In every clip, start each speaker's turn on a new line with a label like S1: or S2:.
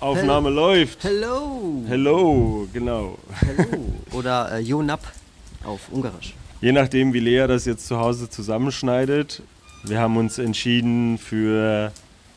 S1: Aufnahme läuft.
S2: Hello.
S1: Hello, genau.
S2: Hello. Oder äh, Jonap auf Ungarisch.
S1: Je nachdem, wie Lea das jetzt zu Hause zusammenschneidet. Wir haben uns entschieden für.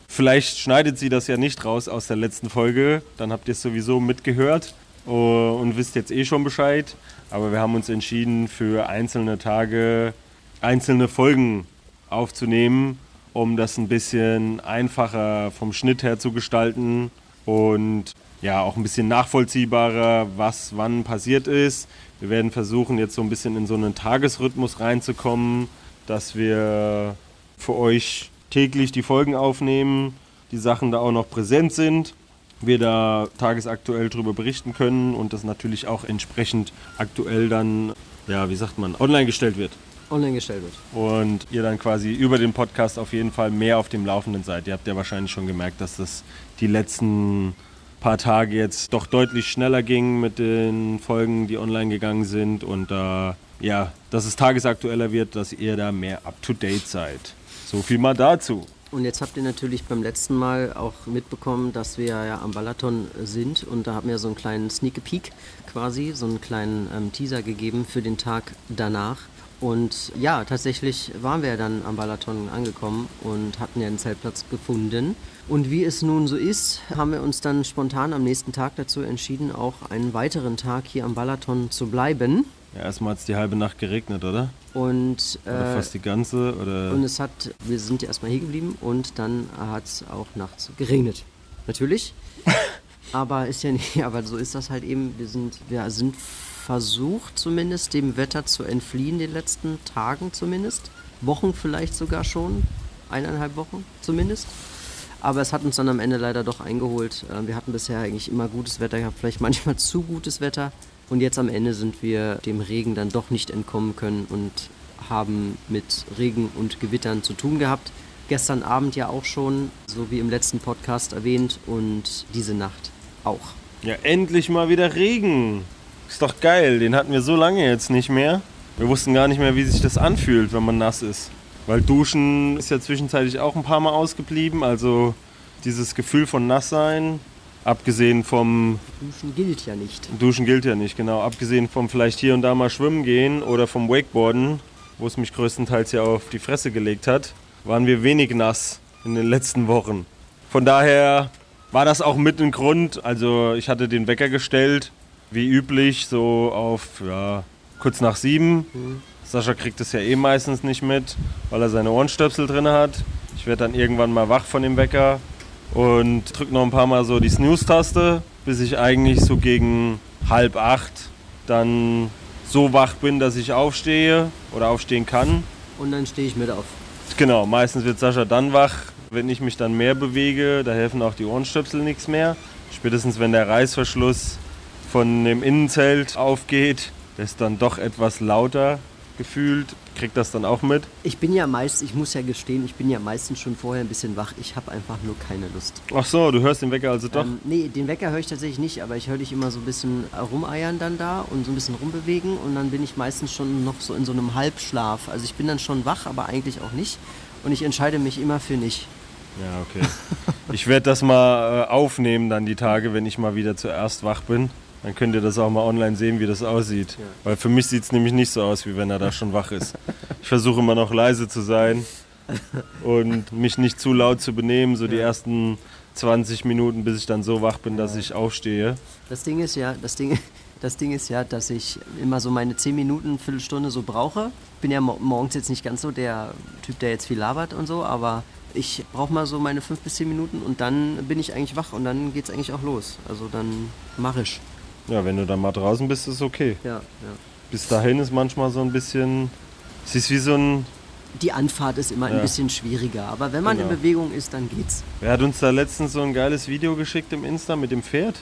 S1: Vielleicht schneidet sie das ja nicht raus aus der letzten Folge. Dann habt ihr es sowieso mitgehört oh, und wisst jetzt eh schon Bescheid. Aber wir haben uns entschieden, für einzelne Tage einzelne Folgen aufzunehmen, um das ein bisschen einfacher vom Schnitt her zu gestalten und ja, auch ein bisschen nachvollziehbarer, was wann passiert ist. Wir werden versuchen, jetzt so ein bisschen in so einen Tagesrhythmus reinzukommen, dass wir für euch täglich die Folgen aufnehmen, die Sachen da auch noch präsent sind, wir da tagesaktuell darüber berichten können und das natürlich auch entsprechend aktuell dann, ja, wie sagt man, online gestellt wird.
S2: Online gestellt wird.
S1: Und ihr dann quasi über den Podcast auf jeden Fall mehr auf dem Laufenden seid. Ihr habt ja wahrscheinlich schon gemerkt, dass das die letzten paar Tage jetzt doch deutlich schneller ging mit den Folgen, die online gegangen sind und äh, ja, dass es tagesaktueller wird, dass ihr da mehr up-to-date seid. So viel mal dazu.
S2: Und jetzt habt ihr natürlich beim letzten Mal auch mitbekommen, dass wir ja am Balaton sind und da haben wir so einen kleinen Sneak Peek quasi, so einen kleinen ähm, Teaser gegeben für den Tag danach. Und ja, tatsächlich waren wir dann am Balaton angekommen und hatten ja einen Zeltplatz gefunden. Und wie es nun so ist, haben wir uns dann spontan am nächsten Tag dazu entschieden, auch einen weiteren Tag hier am Balaton zu bleiben.
S1: Ja, erstmal hat es die halbe Nacht geregnet, oder?
S2: Und, äh,
S1: oder fast die ganze, oder?
S2: Und es hat, wir sind erstmal hier geblieben und dann hat es auch nachts geregnet. Natürlich. aber ist ja nicht, aber so ist das halt eben. Wir sind, wir sind versucht zumindest, dem Wetter zu entfliehen, den letzten Tagen zumindest. Wochen vielleicht sogar schon. Eineinhalb Wochen zumindest. Aber es hat uns dann am Ende leider doch eingeholt. Äh, wir hatten bisher eigentlich immer gutes Wetter gehabt, vielleicht manchmal zu gutes Wetter. Und jetzt am Ende sind wir dem Regen dann doch nicht entkommen können und haben mit Regen und Gewittern zu tun gehabt. Gestern Abend ja auch schon, so wie im letzten Podcast erwähnt, und diese Nacht auch.
S1: Ja, endlich mal wieder Regen. Ist doch geil, den hatten wir so lange jetzt nicht mehr. Wir wussten gar nicht mehr, wie sich das anfühlt, wenn man nass ist. Weil Duschen ist ja zwischenzeitlich auch ein paar Mal ausgeblieben. Also dieses Gefühl von Nasssein, abgesehen vom...
S2: Duschen gilt ja nicht.
S1: Duschen gilt ja nicht, genau. Abgesehen vom vielleicht hier und da mal schwimmen gehen oder vom Wakeboarden, wo es mich größtenteils ja auf die Fresse gelegt hat, waren wir wenig nass in den letzten Wochen. Von daher war das auch mit ein Grund. Also ich hatte den Wecker gestellt wie üblich so auf ja, kurz nach sieben. Mhm. Sascha kriegt es ja eh meistens nicht mit, weil er seine Ohrenstöpsel drin hat. Ich werde dann irgendwann mal wach von dem Wecker und drücke noch ein paar Mal so die Snooze-Taste, bis ich eigentlich so gegen halb acht dann so wach bin, dass ich aufstehe oder aufstehen kann.
S2: Und dann stehe ich mit auf.
S1: Genau, meistens wird Sascha dann wach, wenn ich mich dann mehr bewege. Da helfen auch die Ohrenstöpsel nichts mehr. Spätestens wenn der Reißverschluss von dem Innenzelt aufgeht, der ist dann doch etwas lauter gefühlt. Kriegt das dann auch mit?
S2: Ich bin ja meist, ich muss ja gestehen, ich bin ja meistens schon vorher ein bisschen wach. Ich habe einfach nur keine Lust.
S1: Ach so, du hörst den Wecker also doch? Ähm,
S2: nee, den Wecker höre ich tatsächlich nicht, aber ich höre dich immer so ein bisschen rumeiern dann da und so ein bisschen rumbewegen und dann bin ich meistens schon noch so in so einem Halbschlaf. Also ich bin dann schon wach, aber eigentlich auch nicht. Und ich entscheide mich immer für nicht.
S1: Ja, okay. ich werde das mal äh, aufnehmen dann die Tage, wenn ich mal wieder zuerst wach bin. Dann könnt ihr das auch mal online sehen, wie das aussieht. Ja. Weil für mich sieht es nämlich nicht so aus, wie wenn er da schon wach ist. Ich versuche immer noch leise zu sein und mich nicht zu laut zu benehmen, so die ersten 20 Minuten, bis ich dann so wach bin, dass ich aufstehe.
S2: Das Ding ist ja, das Ding, das Ding ist ja, dass ich immer so meine 10 Minuten, Viertelstunde so brauche. Ich bin ja morgens jetzt nicht ganz so der Typ, der jetzt viel labert und so, aber ich brauche mal so meine 5 bis 10 Minuten und dann bin ich eigentlich wach und dann geht es eigentlich auch los. Also dann mache ich.
S1: Ja, wenn du dann mal draußen bist, ist okay.
S2: Ja, ja.
S1: Bis dahin ist manchmal so ein bisschen. Es ist wie so ein.
S2: Die Anfahrt ist immer ja. ein bisschen schwieriger, aber wenn man genau. in Bewegung ist, dann geht's.
S1: Wer hat uns da letztens so ein geiles Video geschickt im Insta mit dem Pferd?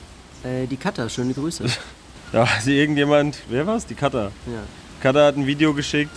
S2: Äh, die Cutter, schöne Grüße.
S1: Da hat irgendjemand, wer war's? Die Cutter.
S2: Ja.
S1: Cutter hat ein Video geschickt,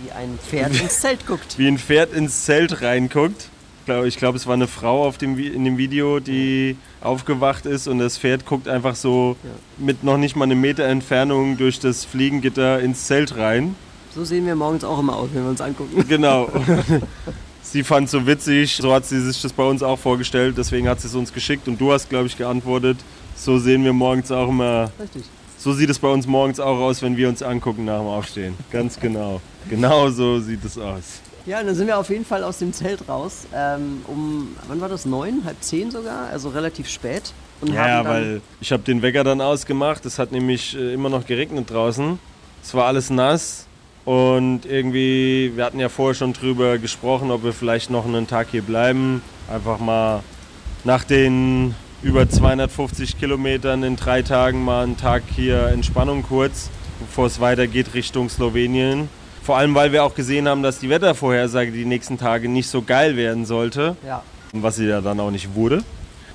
S2: Wie ein Pferd ins Zelt guckt.
S1: wie ein Pferd ins Zelt reinguckt. Ich glaube, ich glaub, es war eine Frau auf dem, in dem Video, die aufgewacht ist und das Pferd guckt einfach so
S2: Ja.
S1: mit noch nicht mal einem Meter Entfernung durch das Fliegengitter ins Zelt rein.
S2: So sehen wir morgens auch immer aus, wenn wir uns angucken.
S1: Genau. sie fand es so witzig, so hat sie sich das bei uns auch vorgestellt, deswegen hat sie es uns geschickt und du hast, glaube ich, geantwortet. So sehen wir morgens auch immer,
S2: Richtig.
S1: so sieht es bei uns morgens auch aus, wenn wir uns angucken nach dem Aufstehen. Ganz genau. Genau so sieht es aus.
S2: Ja, und dann sind wir auf jeden Fall aus dem Zelt raus. Ähm, um, wann war das? Neun? Halb zehn sogar? Also relativ spät. Und
S1: Ja, weil ich habe den Wecker dann ausgemacht. Es hat nämlich äh, immer noch geregnet draußen. Es war alles nass und irgendwie, wir hatten ja vorher schon drüber gesprochen, ob wir vielleicht noch einen Tag hier bleiben. Einfach mal nach den über 250 Kilometern in drei Tagen mal einen Tag hier Entspannung kurz, bevor es weitergeht Richtung Slowenien. Vor allem, weil wir auch gesehen haben, dass die Wettervorhersage die nächsten Tage nicht so geil werden sollte
S2: Ja,
S1: was sie ja dann auch nicht wurde.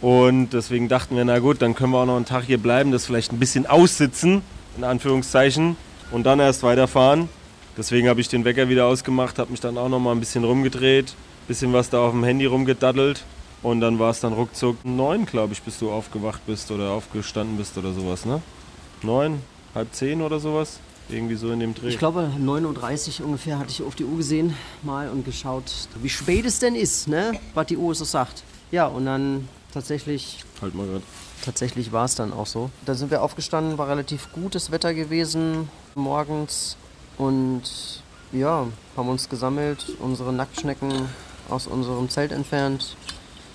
S1: Und deswegen dachten wir, na gut, dann können wir auch noch einen Tag hier bleiben, das vielleicht ein bisschen aussitzen, in Anführungszeichen, und dann erst weiterfahren. Deswegen habe ich den Wecker wieder ausgemacht, habe mich dann auch noch mal ein bisschen rumgedreht, bisschen was da auf dem Handy rumgedaddelt. Und dann war es dann ruckzuck neun, glaube ich, bis du aufgewacht bist oder aufgestanden bist oder sowas, ne? Neun, halb zehn oder sowas? Irgendwie so in dem Dreh.
S2: ich glaube 9.30 Uhr ungefähr hatte ich auf die Uhr gesehen mal und geschaut, wie spät es denn ist, ne? Was die Uhr so sagt. Ja, und dann tatsächlich
S1: halt mal grad.
S2: Tatsächlich war es dann auch so. Da sind wir aufgestanden, war relativ gutes Wetter gewesen morgens und ja, haben uns gesammelt, unsere Nacktschnecken aus unserem Zelt entfernt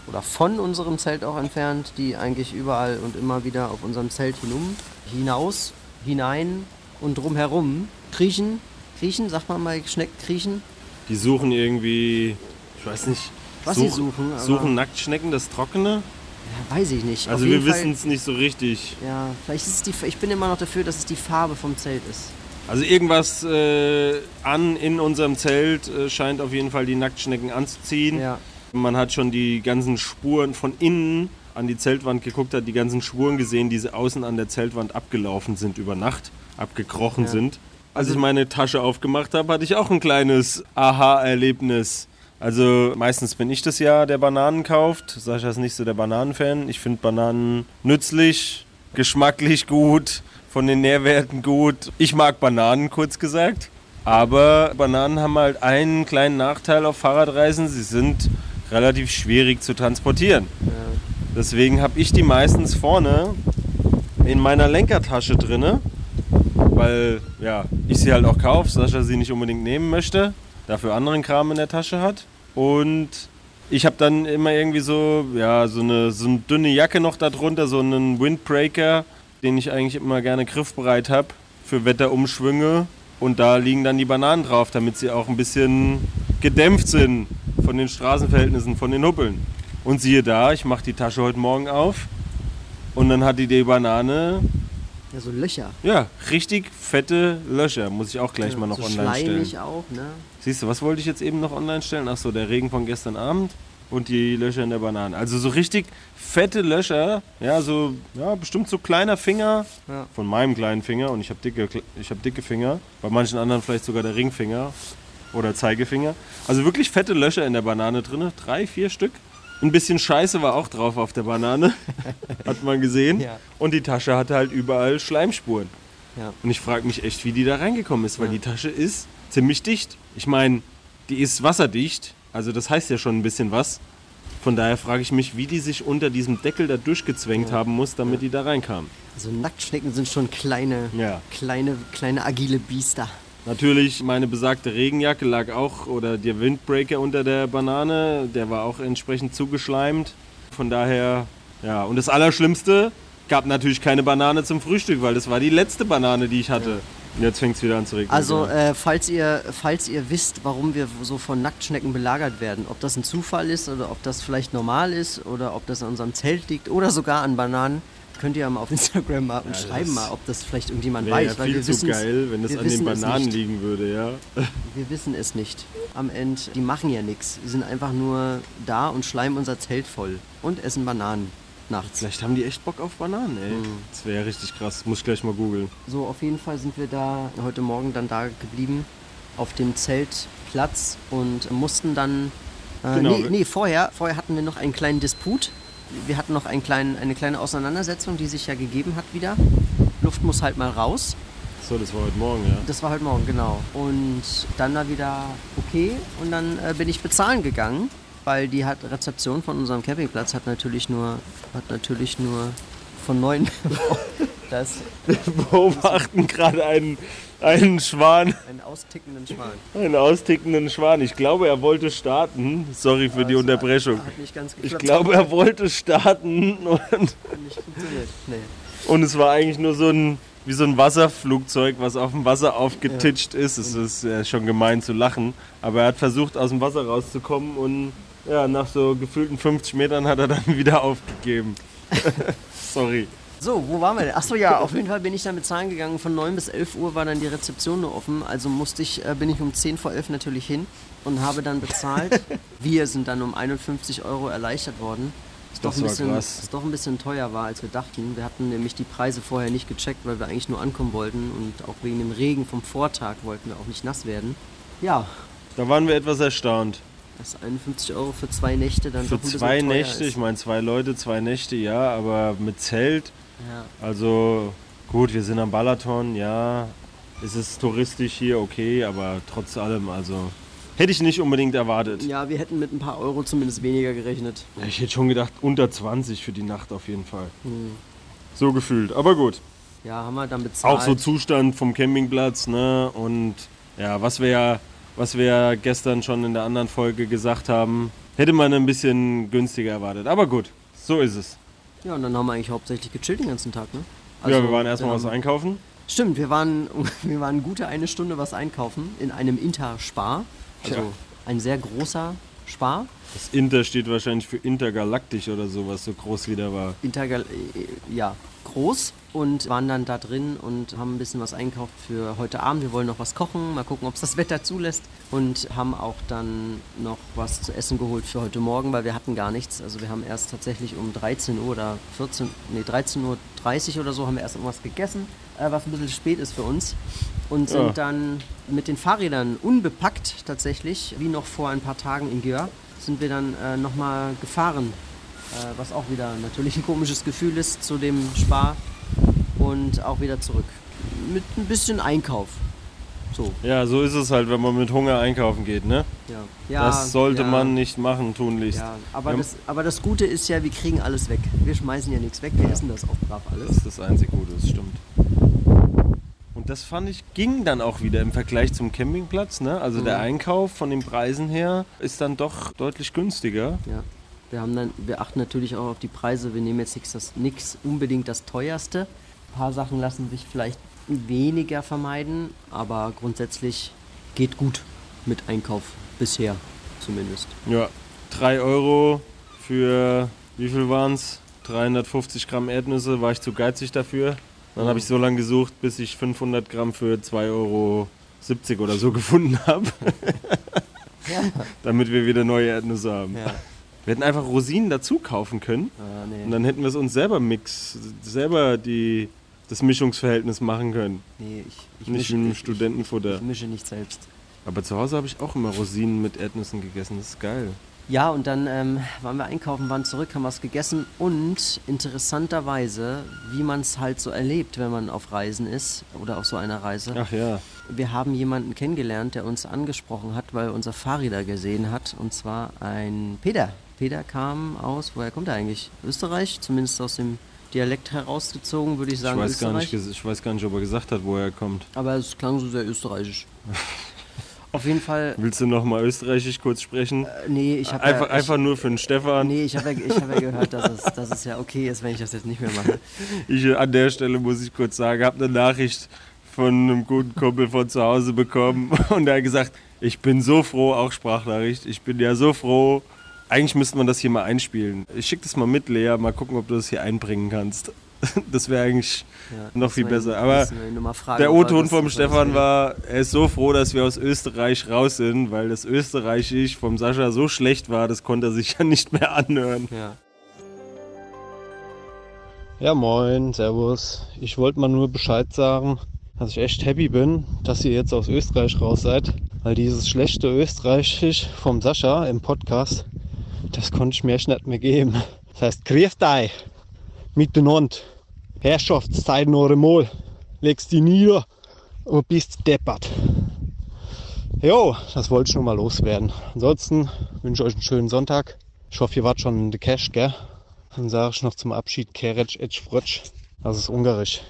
S2: oder von unserem Zelt auch entfernt, die eigentlich überall und immer wieder auf unserem Zelt hinum, hinaus, hinein und drumherum kriechen. Kriechen, sagt man mal, Schnecken kriechen.
S1: Die suchen irgendwie, ich weiß nicht,
S2: Was sie suchen,
S1: suchen Nacktschnecken das Trockene.
S2: Ja, weiß ich nicht.
S1: Also wir wissen es nicht so richtig.
S2: Ja, vielleicht ist es die. Ich bin immer noch dafür, dass es die Farbe vom Zelt ist.
S1: Also irgendwas äh, an in unserem Zelt äh, scheint auf jeden Fall die Nacktschnecken anzuziehen.
S2: Ja.
S1: Man hat schon die ganzen Spuren von innen an die Zeltwand geguckt, hat die ganzen Spuren gesehen, die sie außen an der Zeltwand abgelaufen sind über Nacht, abgekrochen
S2: Ja.
S1: sind. Als
S2: Also-
S1: ich meine Tasche aufgemacht habe, hatte ich auch ein kleines Aha-Erlebnis. Also meistens bin ich das ja, der Bananen kauft. Sascha ist nicht so der Bananenfan. Ich finde Bananen nützlich, geschmacklich gut, von den Nährwerten gut. Ich mag Bananen, kurz gesagt. Aber Bananen haben halt einen kleinen Nachteil auf Fahrradreisen. Sie sind relativ schwierig zu transportieren. Deswegen habe ich die meistens vorne in meiner Lenkertasche drinne, weil ja, ich sie halt auch kaufe, Sascha sie nicht unbedingt nehmen möchte, dafür anderen Kram in der Tasche hat. Und ich habe dann immer irgendwie so, ja, so eine, so eine dünne Jacke noch darunter, so einen Windbreaker, den ich eigentlich immer gerne griffbereit habe für Wetterumschwünge. Und da liegen dann die Bananen drauf, damit sie auch ein bisschen gedämpft sind von den Straßenverhältnissen, von den Huppeln. Und siehe da, ich mache die Tasche heute Morgen auf und dann hat die die Banane,
S2: Ja, so Löcher.
S1: ja, richtig fette Löcher. Muss ich auch gleich mal noch
S2: so
S1: online stellen.
S2: auch, ne?
S1: Siehst du, was wollte ich jetzt eben noch online stellen? Achso, der Regen von gestern Abend und die Löcher in der Banane. Also so richtig fette Löcher, ja, so, ja, bestimmt so kleiner Finger
S2: Ja.
S1: von meinem kleinen Finger und ich habe dicke, ich hab dicke Finger. Bei manchen anderen vielleicht sogar der Ringfinger oder Zeigefinger. Also wirklich fette Löcher in der Banane drin, drei, vier Stück. Ein bisschen Scheiße war auch drauf auf der Banane, hat man gesehen.
S2: Ja.
S1: Und die Tasche hatte halt überall Schleimspuren.
S2: Ja.
S1: Und ich frage mich echt, wie die da reingekommen ist, weil
S2: Ja.
S1: die Tasche ist ziemlich dicht. Ich meine, die ist wasserdicht, also das heißt ja schon ein bisschen was. Von daher frage ich mich, wie die sich unter diesem Deckel da durchgezwängt haben muss, damit die da reinkam.
S2: Also Nacktschnecken sind schon kleine,
S1: Ja.
S2: kleine, kleine agile Biester.
S1: Natürlich, meine besagte Regenjacke lag auch, oder der Windbreaker unter der Banane, der war auch entsprechend zugeschleimt. Von daher, ja, und das Allerschlimmste, gab natürlich keine Banane zum Frühstück, weil das war die letzte Banane, die ich hatte. Und jetzt fängt es wieder an zu regnen.
S2: Also,
S1: Ja.
S2: äh, falls, ihr, falls ihr wisst, warum wir so von Nacktschnecken belagert werden, ob das ein Zufall ist oder ob das vielleicht normal ist oder ob das an unserem Zelt liegt oder sogar an Bananen, könnt ihr mal auf Instagram mal und
S1: das
S2: schreiben mal, ob das vielleicht irgendjemand weiß.
S1: ja
S2: weil wir
S1: zu geil, wenn das an den Bananen liegen würde, ja.
S2: Wir wissen es nicht. Am Ende, die machen ja nichts. Die sind einfach nur da und schleimen unser Zelt voll und essen Bananen. nachts.
S1: Vielleicht haben die echt Bock auf Bananen, ey.
S2: Mhm.
S1: Das wäre ja richtig krass. Muss ich gleich mal googeln.
S2: So, auf jeden Fall sind wir da heute Morgen dann da geblieben auf dem Zeltplatz und mussten dann. Äh,
S1: Genau.
S2: nee, nee, vorher, vorher hatten wir noch einen kleinen Disput. Wir hatten noch einen kleinen, eine kleine Auseinandersetzung, die sich ja gegeben hat wieder. Luft muss halt mal raus.
S1: So, das war heute Morgen, ja.
S2: Das war heute Morgen, genau. Und dann war wieder okay und dann äh, bin ich bezahlen gegangen, weil die hat Rezeption von unserem Campingplatz hat natürlich nur hat natürlich nur von neun das
S1: beobachten gerade einen, einen Schwan,
S2: einen austickenden Schwan.
S1: einen austickenden Schwan. Ich glaube, er wollte starten. Sorry für die
S2: Das
S1: Unterbrechung. Ich glaube, er wollte starten und.
S2: Nee.
S1: und es war eigentlich nur so ein wie so ein Wasserflugzeug, was auf dem Wasser aufgetitscht ist. Es ist äh, schon gemein zu lachen, aber er hat versucht, aus dem Wasser rauszukommen und ja, nach so gefühlten 50 Metern hat er dann wieder aufgegeben. Sorry.
S2: So, wo waren wir denn? Achso, ja, auf jeden Fall bin ich dann bezahlen gegangen. Von 9 bis 11 Uhr war dann die Rezeption nur offen. Also musste ich, äh, bin ich um 10 vor 11 natürlich hin und habe dann bezahlt. Wir sind dann um 51 Euro erleichtert worden. Ist doch,
S1: Das
S2: ein bisschen, ist doch ein bisschen teuer war, als wir dachten. Wir hatten nämlich die Preise vorher nicht gecheckt, weil wir eigentlich nur ankommen wollten. Und auch wegen dem Regen vom Vortag wollten wir auch nicht nass werden. Ja,
S1: Da waren wir etwas erstaunt.
S2: Dass 51 Euro für zwei Nächte dann
S1: Für zwei Nächte,
S2: ist.
S1: ich meine zwei Leute, zwei Nächte, ja, aber mit Zelt,
S2: Ja.
S1: also gut, wir sind am Balaton, ja, es ist touristisch hier, okay, aber trotz allem, also hätte ich nicht unbedingt erwartet.
S2: ja, wir hätten mit ein paar Euro zumindest weniger gerechnet.
S1: Ich hätte schon gedacht, unter 20 für die Nacht auf jeden Fall.
S2: Hm.
S1: So gefühlt, aber gut.
S2: Ja, haben wir dann bezahlt.
S1: Auch so Zustand vom Campingplatz, ne, und ja, was wir ja, was wir ja gestern schon in der anderen Folge gesagt haben, hätte man ein bisschen günstiger erwartet, aber gut, so ist es.
S2: Ja, und dann haben wir eigentlich hauptsächlich gechillt den ganzen Tag, ne?
S1: ja, wir waren erstmal was einkaufen.
S2: Stimmt, wir waren, wir waren gute eine Stunde was einkaufen in einem Interspar. Also
S1: Tja.
S2: ein sehr großer Spar.
S1: Das Inter steht wahrscheinlich für intergalaktisch oder sowas, so groß wie der war.
S2: Intergal äh, ja, groß und waren dann da drin und haben ein bisschen was einkauft für heute Abend. Wir wollen noch was kochen, mal gucken, ob es das Wetter zulässt. Und haben auch dann noch was zu essen geholt für heute Morgen, weil wir hatten gar nichts. Also wir haben erst tatsächlich um 13 Uhr oder 14, nee, 13.30 Uhr oder so haben wir erst irgendwas gegessen, äh, was ein bisschen spät ist für uns. Und sind
S1: Ja.
S2: dann mit den Fahrrädern unbepackt tatsächlich, wie noch vor ein paar Tagen in Gör, sind wir dann äh, nochmal gefahren äh, was auch wieder natürlich ein komisches Gefühl ist zu dem Spar und auch wieder zurück. Mit ein bisschen Einkauf. So,
S1: Ja, so ist es halt, wenn man mit Hunger einkaufen geht, ne?
S2: ja. ja
S1: das sollte
S2: ja,
S1: man nicht machen, tunlichst.
S2: Ja, aber, das, aber das Gute ist ja, wir kriegen alles weg. Wir schmeißen ja nichts weg, wir essen das auch brav
S1: Das
S2: alles.
S1: ist das einzig Gute, das stimmt. Das fand ich, ging dann auch wieder im Vergleich zum Campingplatz, ne? Also der
S2: Mhm.
S1: Einkauf von den Preisen her ist dann doch deutlich günstiger.
S2: Ja. Wir, haben dann, wir achten natürlich auch auf die Preise. Wir nehmen jetzt nichts das- nix unbedingt das teuerste. Ein paar Sachen lassen sich vielleicht weniger vermeiden, aber grundsätzlich geht gut mit Einkauf bisher zumindest.
S1: Ja, 3 Euro für, wie viel waren es? 350 Gramm Erdnüsse, war ich zu geizig dafür. Dann habe ich so lange gesucht, bis ich 500 Gramm für 2,70 Euro oder so gefunden habe,
S2: Ja.
S1: damit wir wieder neue Erdnüsse haben.
S2: Ja.
S1: Wir hätten einfach Rosinen dazu kaufen können
S2: Ah, nee.
S1: und dann hätten wir es uns selber mix, selber die, das Mischungsverhältnis machen können.
S2: nee, ich, ich,
S1: Nicht
S2: mische,
S1: im
S2: ich,
S1: Studentenfutter.
S2: ich mische nicht selbst.
S1: Aber zu Hause habe ich auch immer Rosinen mit Erdnüssen gegessen. Das ist geil.
S2: Ja, und dann ähm, waren wir einkaufen, waren zurück, haben was gegessen und interessanterweise, wie man es halt so erlebt, wenn man auf Reisen ist oder auf so einer Reise.
S1: Ach ja.
S2: Wir haben jemanden kennengelernt, der uns angesprochen hat, weil er unser Fahrräder gesehen hat, und zwar ein Peter. Peter kam aus, woher kommt er eigentlich? Österreich, zumindest aus dem Dialekt herausgezogen, würde ich
S1: Ich
S2: sagen.
S1: weiß, gar nicht, ich weiß gar nicht, ob er gesagt hat, woher er kommt.
S2: Aber es klang so sehr österreichisch. Auf jeden Fall,
S1: Willst du noch mal österreichisch kurz sprechen?
S2: äh, nee, ich habe
S1: einfach,
S2: ja,
S1: einfach nur für den Stefan.
S2: Nee, ich habe ja, ich hab ja gehört, dass es, dass es ja okay ist, wenn ich das jetzt nicht mehr mache.
S1: Ich, an der Stelle muss ich kurz sagen, habe eine Nachricht von einem guten Kumpel von zu Hause bekommen und er hat gesagt, ich bin so froh, auch Sprachnachricht, ich bin ja so froh. Eigentlich müsste man das hier mal einspielen. Ich schicke das mal mit, Lea, mal gucken, ob du das hier einbringen kannst. Das wäre eigentlich
S2: Ja,
S1: noch viel besser. Aber der
S2: er
S1: O-Ton vom Stefan war, er ist so froh, dass wir aus Österreich raus sind, weil das Österreichisch vom Sascha so schlecht war, das konnte er sich ja nicht mehr anhören.
S2: Ja.
S3: Ja, moin, servus. Ich wollte mal nur Bescheid sagen, dass ich echt happy bin, dass ihr jetzt aus Österreich raus seid. Weil dieses schlechte Österreichisch vom Sascha im Podcast, das konnte ich mir echt nicht mehr geben. Das heißt, grüß dich miteinander. Herrschaftszeiten eure Mol. Legst die nieder und bist deppert. Jo, das wollte ich nur mal loswerden. Ansonsten wünsche ich euch einen schönen Sonntag. Ich hoffe, ihr wart schon in der Cash, gell? Dann sage ich noch zum Abschied Kerec Etsch Frutsch. Das ist ungarisch.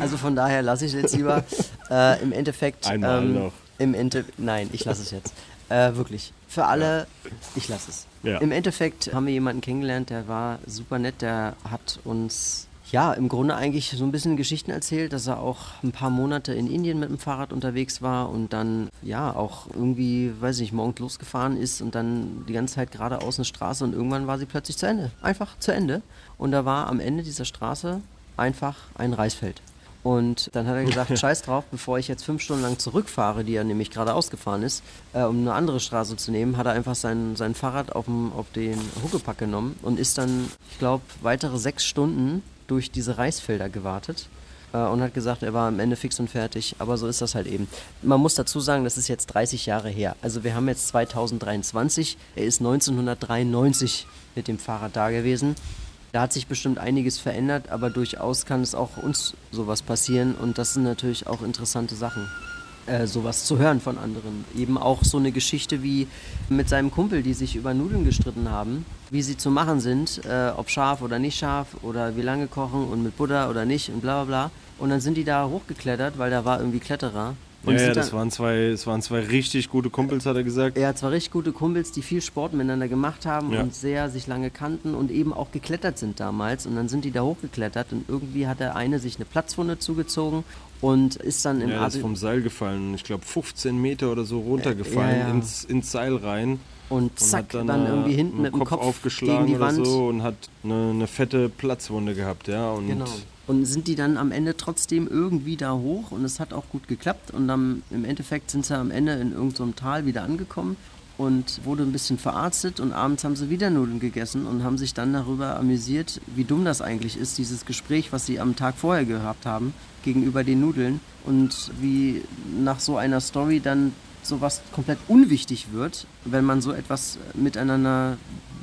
S2: Also von daher lasse ich es jetzt lieber. Äh, Im Endeffekt.
S1: Einmal
S2: ähm,
S1: noch.
S2: Im Ende, nein, ich lasse es jetzt. Äh, wirklich. Für alle, ich lasse es.
S1: Ja.
S2: Im Endeffekt haben wir jemanden kennengelernt, der war super nett, der hat uns ja im Grunde eigentlich so ein bisschen Geschichten erzählt, dass er auch ein paar Monate in Indien mit dem Fahrrad unterwegs war und dann ja auch irgendwie, weiß ich nicht, morgens losgefahren ist und dann die ganze Zeit geradeaus eine Straße und irgendwann war sie plötzlich zu Ende. Einfach zu Ende. Und da war am Ende dieser Straße einfach ein Reisfeld. Und dann hat er gesagt, scheiß drauf, bevor ich jetzt fünf Stunden lang zurückfahre, die er nämlich gerade ausgefahren ist, äh, um eine andere Straße zu nehmen, hat er einfach sein, sein Fahrrad auf, dem, auf den Huckepack genommen und ist dann, ich glaube, weitere sechs Stunden durch diese Reisfelder gewartet äh, und hat gesagt, er war am Ende fix und fertig. Aber so ist das halt eben. Man muss dazu sagen, das ist jetzt 30 Jahre her. Also wir haben jetzt 2023, er ist 1993 mit dem Fahrrad da gewesen. Da hat sich bestimmt einiges verändert, aber durchaus kann es auch uns sowas passieren und das sind natürlich auch interessante Sachen. Äh, sowas zu hören von anderen. Eben auch so eine Geschichte wie mit seinem Kumpel, die sich über Nudeln gestritten haben, wie sie zu machen sind, äh, ob scharf oder nicht scharf oder wie lange kochen und mit Butter oder nicht und bla bla bla. Und dann sind die da hochgeklettert, weil da war irgendwie Kletterer. Und
S1: Ja, ja, das waren zwei, das waren zwei richtig gute Kumpels, hat er gesagt.
S2: er hat zwar richtig gute Kumpels, die viel Sport miteinander gemacht haben
S1: Ja.
S2: und sehr sich lange kannten und eben auch geklettert sind damals. Und dann sind die da hochgeklettert und irgendwie hat der eine sich eine Platzwunde zugezogen und ist dann im
S1: Ja, ist vom Seil gefallen. Ich glaube 15 Meter oder so runtergefallen
S2: Ja, ja.
S1: Ins, ins Seil rein.
S2: und
S1: Und
S2: zack,
S1: hat
S2: dann,
S1: dann, äh,
S2: irgendwie hinten mit dem Kopf,
S1: aufgeschlagen
S2: gegen die Wand.
S1: so und hat eine, eine fette Platzwunde gehabt, ja. Und
S2: Genau. Und sind die dann am Ende trotzdem irgendwie da hoch? Und es hat auch gut geklappt. Und dann im Endeffekt sind sie am Ende in irgendeinem so Tal wieder angekommen und wurde ein bisschen verarztet. Und abends haben sie wieder Nudeln gegessen und haben sich dann darüber amüsiert, wie dumm das eigentlich ist, dieses Gespräch, was sie am Tag vorher gehabt haben, gegenüber den Nudeln. Und wie nach so einer Story dann sowas komplett unwichtig wird, wenn man so etwas miteinander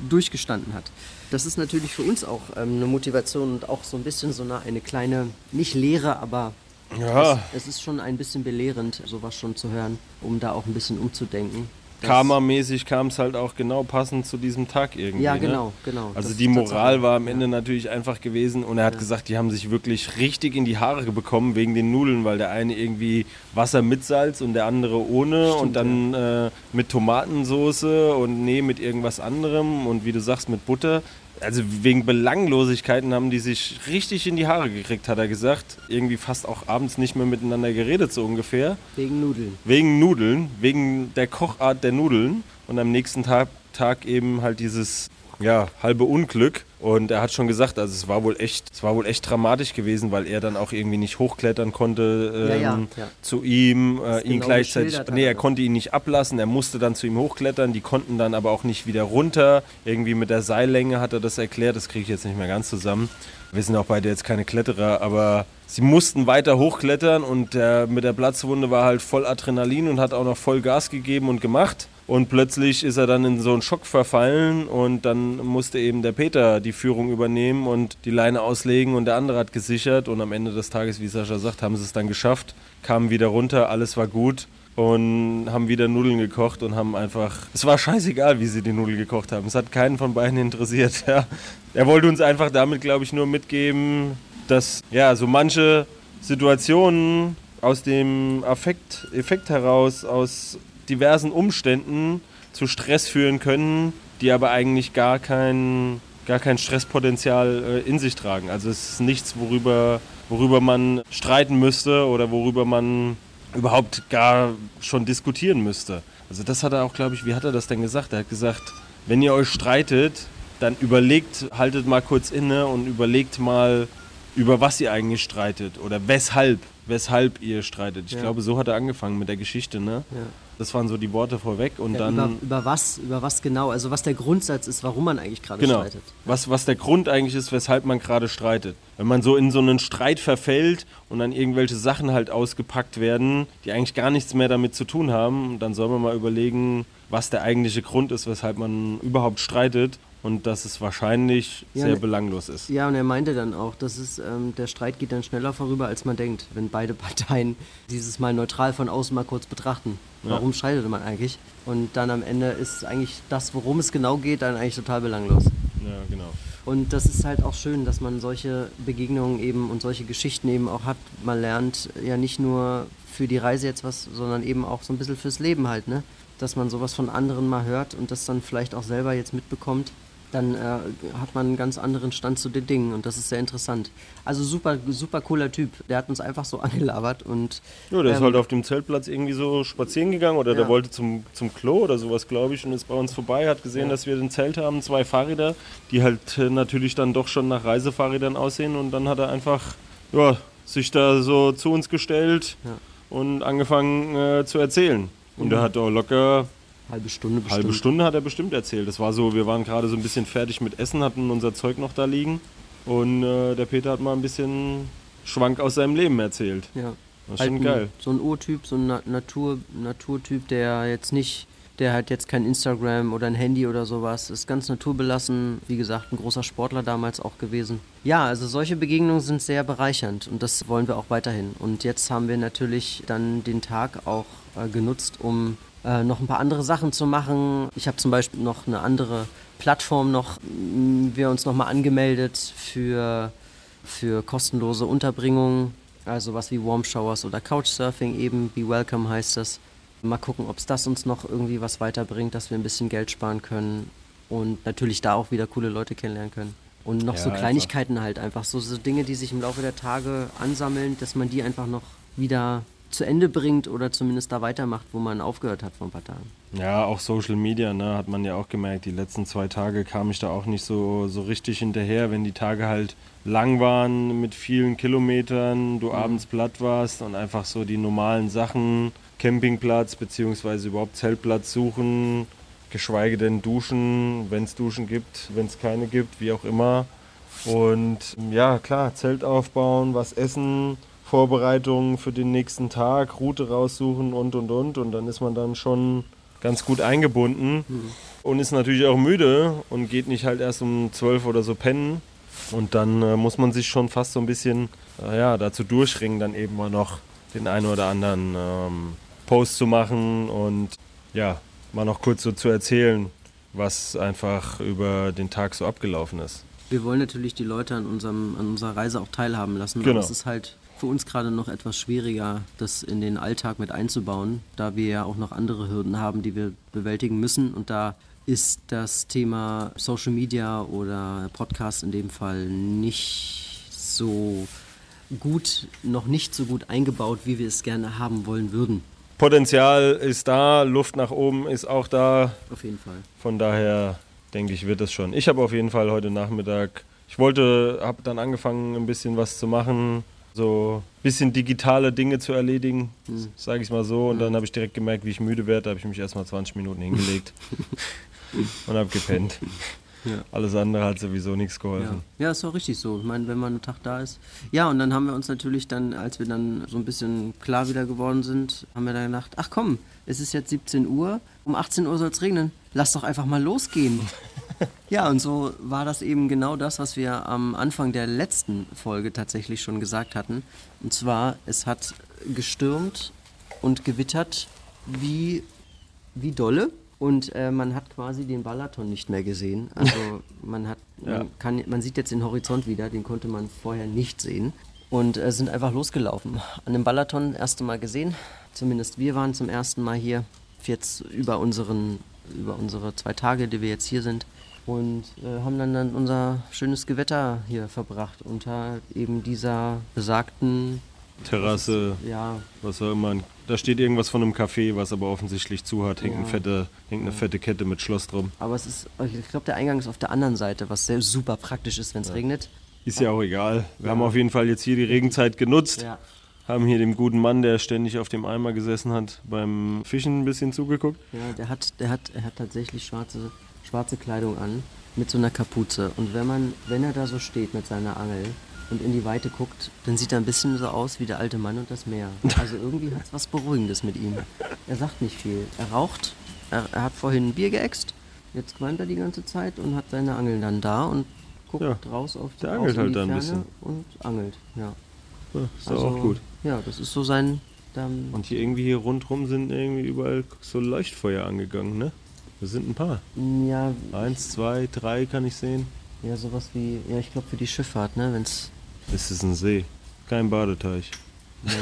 S2: durchgestanden hat. Das ist natürlich für uns auch ähm, eine Motivation und auch so ein bisschen so eine, eine kleine, nicht Lehre, aber
S1: ja,
S2: es ist schon ein bisschen belehrend, sowas schon zu hören, um da auch ein bisschen umzudenken.
S1: Karma-mäßig kam es halt auch genau passend zu diesem Tag irgendwie.
S2: Ja,
S1: ne?
S2: genau, genau.
S1: Also die Moral war am
S2: Ja.
S1: Ende natürlich einfach gewesen und er hat gesagt, die haben sich wirklich richtig in die Haare bekommen wegen den Nudeln, weil der eine irgendwie Wasser mit Salz und der andere ohne und dann äh, mit Tomatensoße und nee, mit irgendwas anderem und wie du sagst, mit Butter. Also wegen Belanglosigkeiten haben die sich richtig in die Haare gekriegt, hat er gesagt. Irgendwie fast auch abends nicht mehr miteinander geredet, so ungefähr.
S2: Wegen Nudeln.
S1: Wegen Nudeln, wegen der Kochart der Nudeln und am nächsten Tag, Tag eben halt dieses ja, halbe Unglück. Und er hat schon gesagt, also es war wohl echt, es war wohl echt dramatisch gewesen, weil er dann auch irgendwie nicht hochklettern konnte ähm,
S2: Ja, ja, ja.
S1: zu ihm, äh, ihn
S2: genau
S1: gleichzeitig. Nee,
S2: er
S1: konnte ihn nicht ablassen, er musste dann zu ihm hochklettern, die konnten dann aber auch nicht wieder runter. Irgendwie mit der Seillänge hat er das erklärt, das kriege ich jetzt nicht mehr ganz zusammen. Wir sind auch beide jetzt keine Kletterer, aber sie mussten weiter hochklettern und der, mit der Platzwunde war halt voll Adrenalin und hat auch noch voll Gas gegeben und gemacht. Und plötzlich ist er dann in so einen Schock verfallen und dann musste eben der Peter die Führung übernehmen und die Leine auslegen und der andere hat gesichert und am Ende des Tages, wie Sascha sagt, haben sie es dann geschafft, kamen wieder runter, alles war gut und haben wieder Nudeln gekocht und haben einfach. Es war scheißegal, wie sie die Nudeln gekocht haben. Es hat keinen von beiden interessiert. Ja. Er wollte uns einfach damit, glaube ich, nur mitgeben, dass ja so manche Situationen aus dem Affekt, Effekt heraus, aus diversen Umständen zu Stress führen können, die aber eigentlich gar kein, gar kein Stresspotenzial äh, in sich tragen. Also es ist nichts, worüber, worüber man streiten müsste oder worüber man überhaupt gar schon diskutieren müsste. Also das hat er auch, glaube ich, wie hat er das denn gesagt? Er hat gesagt, wenn ihr euch streitet, dann überlegt, haltet mal kurz inne und überlegt mal, über was ihr eigentlich streitet oder weshalb, weshalb ihr streitet. Ich
S2: Ja.
S1: glaube, so hat er angefangen mit der Geschichte, ne?
S2: Ja.
S1: Das waren so die Worte vorweg und
S2: Ja,
S1: dann
S2: über, über was, über was genau, also was der Grundsatz ist, warum man eigentlich gerade
S1: genau,
S2: streitet.
S1: was, was der Grund eigentlich ist, weshalb man gerade streitet. Wenn man so in so einen Streit verfällt und dann irgendwelche Sachen halt ausgepackt werden, die eigentlich gar nichts mehr damit zu tun haben, dann soll man mal überlegen, was der eigentliche Grund ist, weshalb man überhaupt streitet und dass es wahrscheinlich
S2: Ja,
S1: sehr
S2: ne-
S1: belanglos ist.
S2: Ja, und er meinte dann auch, dass es, ähm, der Streit geht dann schneller vorüber, als man denkt, wenn beide Parteien dieses Mal neutral von außen mal kurz betrachten. Warum streitet man eigentlich? Und dann am Ende ist eigentlich das, worum es genau geht, dann eigentlich total belanglos.
S1: Ja, genau.
S2: Und das ist halt auch schön, dass man solche Begegnungen eben und solche Geschichten eben auch hat. Man lernt ja nicht nur für die Reise jetzt was, sondern eben auch so ein bisschen fürs Leben halt, ne? Dass man sowas von anderen mal hört und das dann vielleicht auch selber jetzt mitbekommt, dann äh, hat man einen ganz anderen Stand zu den Dingen und das ist sehr interessant. Also super, super cooler Typ. Der hat uns einfach so angelabert und
S1: Ja, der ist
S2: ähm,
S1: halt auf dem Zeltplatz irgendwie so spazieren gegangen oder der
S2: Ja.
S1: wollte zum, zum Klo oder sowas, glaube ich, und ist bei uns vorbei, hat gesehen, dass wir ein Zelt haben, zwei Fahrräder, die halt äh, natürlich dann doch schon nach Reisefahrrädern aussehen und dann hat er einfach ja, sich da so zu uns gestellt
S2: Ja.
S1: und angefangen äh, zu erzählen. Und er hat auch locker
S2: halbe Stunde bestimmt.
S1: halbe Stunde hat er bestimmt erzählt. Das war so, wir waren gerade so ein bisschen fertig mit Essen, hatten unser Zeug noch da liegen und äh, der Peter hat mal ein bisschen Schwank aus seinem Leben erzählt.
S2: Ja.
S1: Das ist
S2: Halt
S1: schon
S2: ein-
S1: geil.
S2: So ein Urtyp, so ein Na Natur Naturtyp, der jetzt nicht, der hat jetzt kein Instagram oder ein Handy oder sowas, ist ganz naturbelassen, wie gesagt, ein großer Sportler damals auch gewesen. Ja, also solche Begegnungen sind sehr bereichernd und das wollen wir auch weiterhin. Und jetzt haben wir natürlich dann den Tag auch äh, genutzt, um äh, noch ein paar andere Sachen zu machen. Ich habe zum Beispiel noch eine andere Plattform noch, wir uns nochmal angemeldet für für kostenlose Unterbringung, also was wie Warm Showers oder Couchsurfing eben, Be Welcome heißt das. Mal gucken, ob es das uns noch irgendwie was weiterbringt, dass wir ein bisschen Geld sparen können und natürlich da auch wieder coole Leute kennenlernen können. Und noch
S1: Ja,
S2: so
S1: einfach.
S2: Kleinigkeiten halt einfach, so, so Dinge, die sich im Laufe der Tage ansammeln, dass man die einfach noch wieder zu Ende bringt oder zumindest da weitermacht, wo man aufgehört hat vor ein paar Tagen.
S1: Ja, auch Social Media, ne, hat man ja auch gemerkt. Die letzten zwei Tage kam ich da auch nicht so, so richtig hinterher, wenn die Tage halt lang waren mit vielen Kilometern, du abends platt warst und einfach so die normalen Sachen, Campingplatz beziehungsweise überhaupt Zeltplatz suchen, geschweige denn duschen, wenn es Duschen gibt, wenn es keine gibt, wie auch immer. Und ja, klar, Zelt aufbauen, was essen, Vorbereitungen für den nächsten Tag, Route raussuchen und und und. Und dann ist man dann schon ganz gut eingebunden und ist natürlich auch müde und geht nicht halt erst um 12 oder so pennen. Und dann äh, muss man sich schon fast so ein bisschen äh, ja, dazu durchringen, dann eben mal noch den einen oder anderen ähm, Post zu machen und ja, mal noch kurz so zu erzählen, was einfach über den Tag so abgelaufen ist.
S2: Wir wollen natürlich die Leute an, unserem, an unserer Reise auch teilhaben lassen,
S1: Genau.
S2: aber es ist halt für uns gerade noch etwas schwieriger, das in den Alltag mit einzubauen, da wir ja auch noch andere Hürden haben, die wir bewältigen müssen. Und da ist das Thema Social Media oder Podcast in dem Fall nicht so gut, noch nicht so gut eingebaut, wie wir es gerne haben wollen würden.
S1: Potenzial ist da, Luft nach oben ist auch da.
S2: Auf jeden Fall.
S1: Von daher denke ich, wird es schon. Ich habe auf jeden Fall heute Nachmittag, ich wollte, habe dann angefangen, ein bisschen was zu machen, so ein bisschen digitale Dinge zu erledigen, sage ich mal so. Und dann habe ich direkt gemerkt, wie ich müde werde. Da habe ich mich erstmal 20 Minuten hingelegt und habe gepennt.
S2: Ja.
S1: Alles andere hat sowieso nichts
S2: Ja.
S1: geholfen.
S2: ja, ist auch richtig so. Ich meine, wenn man einen Tag da ist. Ja, und dann haben wir uns natürlich dann, als wir dann so ein bisschen klar wieder geworden sind, haben wir dann gedacht, ach komm, es ist jetzt 17 Uhr, um 18 Uhr soll es regnen. Lass doch einfach mal losgehen. ja, und so war das eben genau das, was wir am Anfang der letzten Folge tatsächlich schon gesagt hatten. Und zwar, es hat gestürmt und gewittert wie, wie dolle. Und äh, man hat quasi den Balaton nicht mehr gesehen. Also man hat,
S1: Ja.
S2: man, kann, man sieht jetzt den Horizont wieder, den konnte man vorher nicht sehen. Und äh, sind einfach losgelaufen. An dem Balaton das erste Mal gesehen. Zumindest wir waren zum ersten Mal hier. Jetzt über, unseren, über unsere zwei Tage, die wir jetzt hier sind. Und äh, haben dann, dann unser schönes Gewitter hier verbracht. Unter eben dieser besagten,
S1: Terrasse,
S2: ja,
S1: was auch immer. Da steht irgendwas von einem Café, was aber offensichtlich zu hat. Hängt,
S2: Ja.
S1: eine, fette, hängt eine fette Kette mit Schloss drum.
S2: Aber es ist, ich glaube, der Eingang ist auf der anderen Seite, was sehr super praktisch ist, wenn es regnet.
S1: Ist ja auch egal. Wir haben auf jeden Fall jetzt hier die Regenzeit genutzt.
S2: Ja.
S1: Haben hier dem guten Mann, der ständig auf dem Eimer gesessen hat, beim Fischen ein bisschen zugeguckt.
S2: Ja, der hat, der hat, er hat tatsächlich schwarze, schwarze Kleidung an mit so einer Kapuze. Und wenn man, wenn er da so steht mit seiner Angel und in die Weite guckt, dann sieht er ein bisschen so aus wie der alte Mann und das Meer. Also irgendwie hat es was Beruhigendes mit ihm. Er sagt nicht viel. Er raucht. Er, er hat vorhin ein Bier geäxt. Jetzt qualmt er die ganze Zeit und hat seine Angeln dann da und guckt
S1: Ja,
S2: raus auf
S1: der angelt halt
S2: die
S1: da ein bisschen.
S2: Und angelt, ja.
S1: Ja, ist
S2: Also,
S1: auch gut.
S2: Ja, das ist so sein.
S1: Und hier irgendwie hier rundrum sind irgendwie überall so Leuchtfeuer angegangen, ne? Das sind ein paar.
S2: ja,
S1: Eins, zwei, drei kann ich sehen.
S2: ja, sowas wie, ja, ich glaube für die Schifffahrt, ne, wenn's,
S1: Es ist ein See, kein Badeteich.
S2: ne,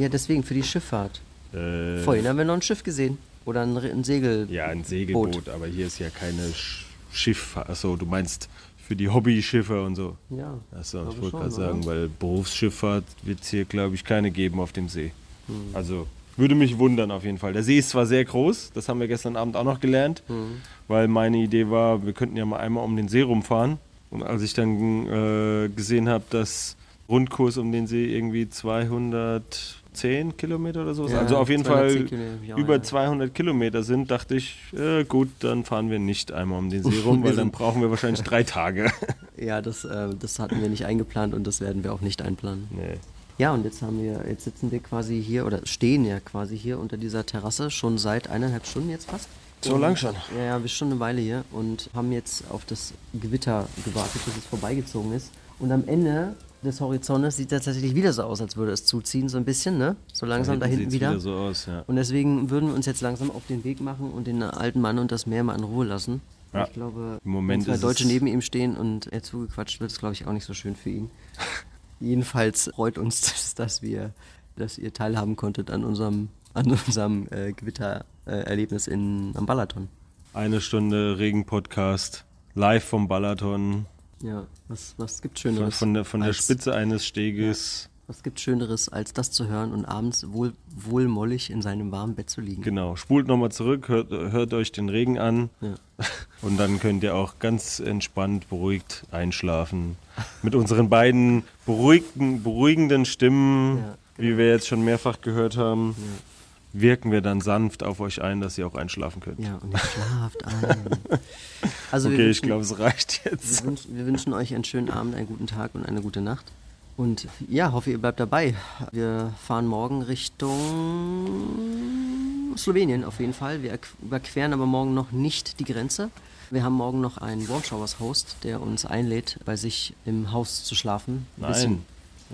S2: ja, deswegen für die Schifffahrt.
S1: Äh,
S2: Vorhin haben wir noch ein Schiff gesehen. Oder ein, ein Segel.
S1: Ja, ein Segelboot,
S2: Boot.
S1: aber hier ist ja keine Sch Schiff. Achso, du meinst für die Hobbyschiffe und so.
S2: Ja.
S1: Achso, ich wollte gerade sagen, weil Berufsschifffahrt wird es hier, glaube ich, keine geben auf dem See.
S2: Hm.
S1: Also würde mich wundern auf jeden Fall. Der See ist zwar sehr groß, das haben wir gestern Abend auch noch gelernt,
S2: Hm.
S1: weil meine Idee war, wir könnten ja mal einmal um den See rumfahren. Und als ich dann äh, gesehen habe, dass Rundkurs um den See irgendwie 210 Kilometer oder so ist,
S2: Ja,
S1: also auf jeden
S2: 210
S1: Fall
S2: Kilometer,
S1: über
S2: ja.
S1: 200 Kilometer sind, dachte ich, äh, gut, dann fahren wir nicht einmal um den See rum, weil dann brauchen wir wahrscheinlich drei Tage.
S2: Ja, das, äh, das hatten wir nicht eingeplant und das werden wir auch nicht einplanen.
S1: nee.
S2: Ja, und jetzt haben wir, jetzt sitzen wir quasi hier oder stehen ja quasi hier unter dieser Terrasse schon seit eineinhalb Stunden jetzt fast.
S1: So
S2: Und-
S1: lang schon?
S2: Ja, ja, wir sind schon eine Weile hier und haben jetzt auf das Gewitter gewartet, bis es vorbeigezogen ist. Und am Ende des Horizontes sieht es tatsächlich wieder so aus, als würde es zuziehen, so ein bisschen, ne? So langsam da hinten
S1: sieht's
S2: wieder.
S1: wieder so aus, ja.
S2: Und deswegen würden wir uns jetzt langsam auf den Weg machen und den alten Mann und das Meer mal in Ruhe lassen.
S1: Ja.
S2: Ich glaube,
S1: Im Moment
S2: wenn zwei Deutsche neben ihm stehen und er zugequatscht wird, ist glaube ich auch nicht so schön für ihn. Jedenfalls freut uns das, dass wir, dass ihr teilhaben konntet an unserem, an unserem äh, Gewittererlebnis in am Balaton.
S1: Eine Stunde Regen-Podcast, live vom Balaton,
S2: Ja, was, was gibt
S1: von,
S2: Schöneres?
S1: von der, von der Spitze eines Steges.
S2: Was gibt Schöneres, als das zu hören und abends wohl, wohlmollig in seinem warmen Bett zu liegen?
S1: Genau, spult nochmal zurück, hört, hört euch den Regen an
S2: Ja.
S1: und dann könnt ihr auch ganz entspannt, beruhigt einschlafen. Mit unseren beiden beruhigten, beruhigenden Stimmen,
S2: Ja,
S1: wie wir jetzt schon mehrfach gehört haben, wirken wir dann sanft auf euch ein, dass ihr auch einschlafen könnt.
S2: Ja, und ihr schlaft ein. Also
S1: okay, ich
S2: wünschen-
S1: glaube, es reicht jetzt.
S2: Wir wünschen, wir wünschen euch einen schönen Abend, einen guten Tag und eine gute Nacht. Und ja, hoffe, ihr bleibt dabei. Wir fahren morgen Richtung Slowenien auf jeden Fall. Wir erqu- überqueren aber morgen noch nicht die Grenze. Wir haben morgen noch einen Warm Showers Host, der uns einlädt, bei sich im Haus zu schlafen. Bisschen-
S1: Nein,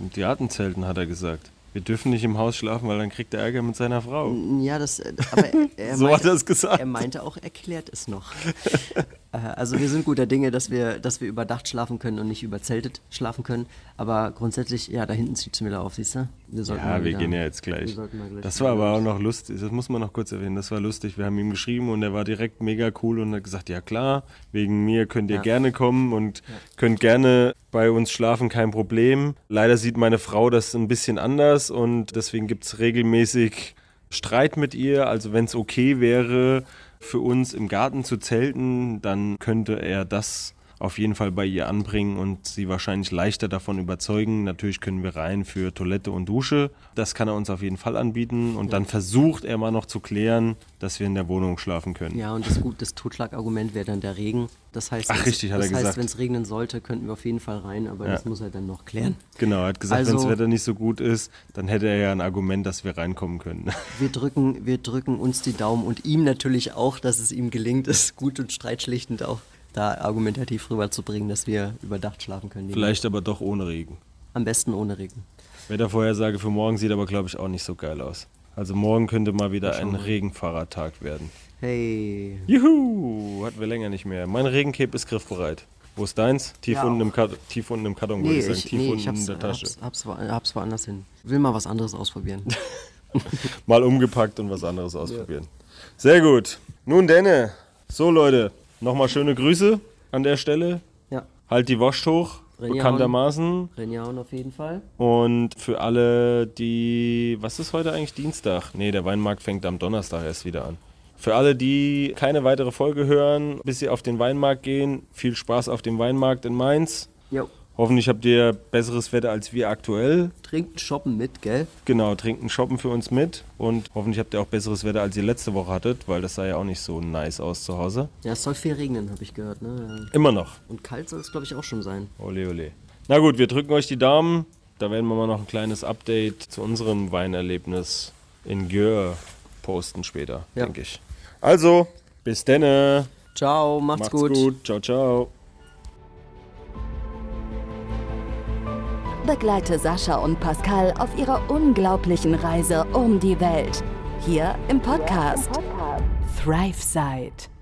S1: im Theaterzelten hat er gesagt. Wir dürfen nicht im Haus schlafen, weil dann kriegt er Ärger mit seiner Frau.
S2: Ja, das, äh, aber er, er
S1: So
S2: meinte,
S1: hat er es gesagt.
S2: Er meinte auch, erklärt es noch. Äh, also wir sind guter Dinge, dass wir, dass wir überdacht schlafen können und nicht überzeltet schlafen können. Aber grundsätzlich, ja, da hinten zieht es mir wieder auf, siehst du? Wir sollten
S1: Ja, wir
S2: wieder-
S1: gehen ja jetzt gleich.
S2: gleich
S1: Das war aber auch noch lustig, das muss man noch kurz erwähnen, das war lustig. Wir haben ihm geschrieben und er war direkt mega cool und hat gesagt, ja klar, wegen mir könnt ihr
S2: Ja.
S1: gerne kommen und könnt gerne bei uns schlafen, kein Problem. Leider sieht meine Frau das ein bisschen anders und deswegen gibt es regelmäßig Streit mit ihr. Also wenn es okay wäre, für uns im Garten zu zelten, dann könnte er das auf jeden Fall bei ihr anbringen und sie wahrscheinlich leichter davon überzeugen. Natürlich können wir rein für Toilette und Dusche. Das kann er uns auf jeden Fall anbieten. Und dann versucht er mal noch zu klären, dass wir in der Wohnung schlafen können.
S2: Ja, und das, gut, das Totschlagargument wäre dann der Regen. Das heißt,
S1: Ach, richtig, hat er
S2: das heißt,
S1: gesagt.
S2: wenn es regnen sollte, könnten wir auf jeden Fall rein, aber
S1: Ja.
S2: das muss er dann noch klären.
S1: Genau, er hat gesagt,
S2: Also-
S1: wenn das Wetter nicht so gut ist, dann hätte er ja ein Argument, dass wir reinkommen können.
S2: Wir drücken, wir drücken uns die Daumen und ihm natürlich auch, dass es ihm gelingt, es gut und streitschlichtend auch da argumentativ rüberzubringen, dass wir überdacht schlafen können.
S1: Vielleicht aber doch ohne Regen.
S2: Am besten ohne Regen.
S1: Wettervorhersage für morgen sieht aber, glaube ich, auch nicht so geil aus. Also morgen könnte mal wieder ein Regenfahrradtag werden.
S2: Hey.
S1: Juhu, hatten wir länger nicht mehr. Mein Regencape ist griffbereit. Wo ist deins? Tief,
S2: Ja,
S1: unten, im. Karton, tief unten im Karton, würde
S2: Nee,
S1: ich sagen.
S2: ich,
S1: Tief
S2: nee,
S1: unten in der Tasche.
S2: hab's, hab's, hab's woanders hin. Will mal was anderes ausprobieren.
S1: Mal umgepackt und was anderes ausprobieren. Sehr gut. Nun, Denne. So, Leute, nochmal schöne Grüße an der Stelle.
S2: ja,
S1: Halt die Wurst hoch,
S2: Reinjauen.
S1: bekanntermaßen.
S2: Renjauen auf jeden Fall.
S1: Und für alle, die. Was ist heute eigentlich Dienstag? Nee, der Weinmarkt fängt am Donnerstag erst wieder an. Für alle, die keine weitere Folge hören, bis sie auf den Weinmarkt gehen, viel Spaß auf dem Weinmarkt in Mainz.
S2: Jo.
S1: Hoffentlich habt ihr besseres Wetter als wir aktuell.
S2: Trinken, shoppen mit, gell?
S1: Genau, trinken, shoppen für uns mit. Und hoffentlich habt ihr auch besseres Wetter, als ihr letzte Woche hattet, weil das sah ja auch nicht so nice aus zu Hause.
S2: Ja, es soll viel regnen, habe ich gehört, ne?
S1: Immer noch.
S2: Und kalt soll es, glaube ich, auch schon sein.
S1: Ole, ole. Na gut, wir drücken euch die Daumen. Da werden wir mal noch ein kleines Update zu unserem Weinerlebnis in Gör posten später,
S2: Ja.
S1: denke ich. Also, bis denne.
S2: Ciao, macht's,
S1: Macht's
S2: gut.
S1: gut. Ciao, ciao.
S4: Begleite Sascha und Pascal auf ihrer unglaublichen Reise um die Welt. Hier im Podcast ThriveSide.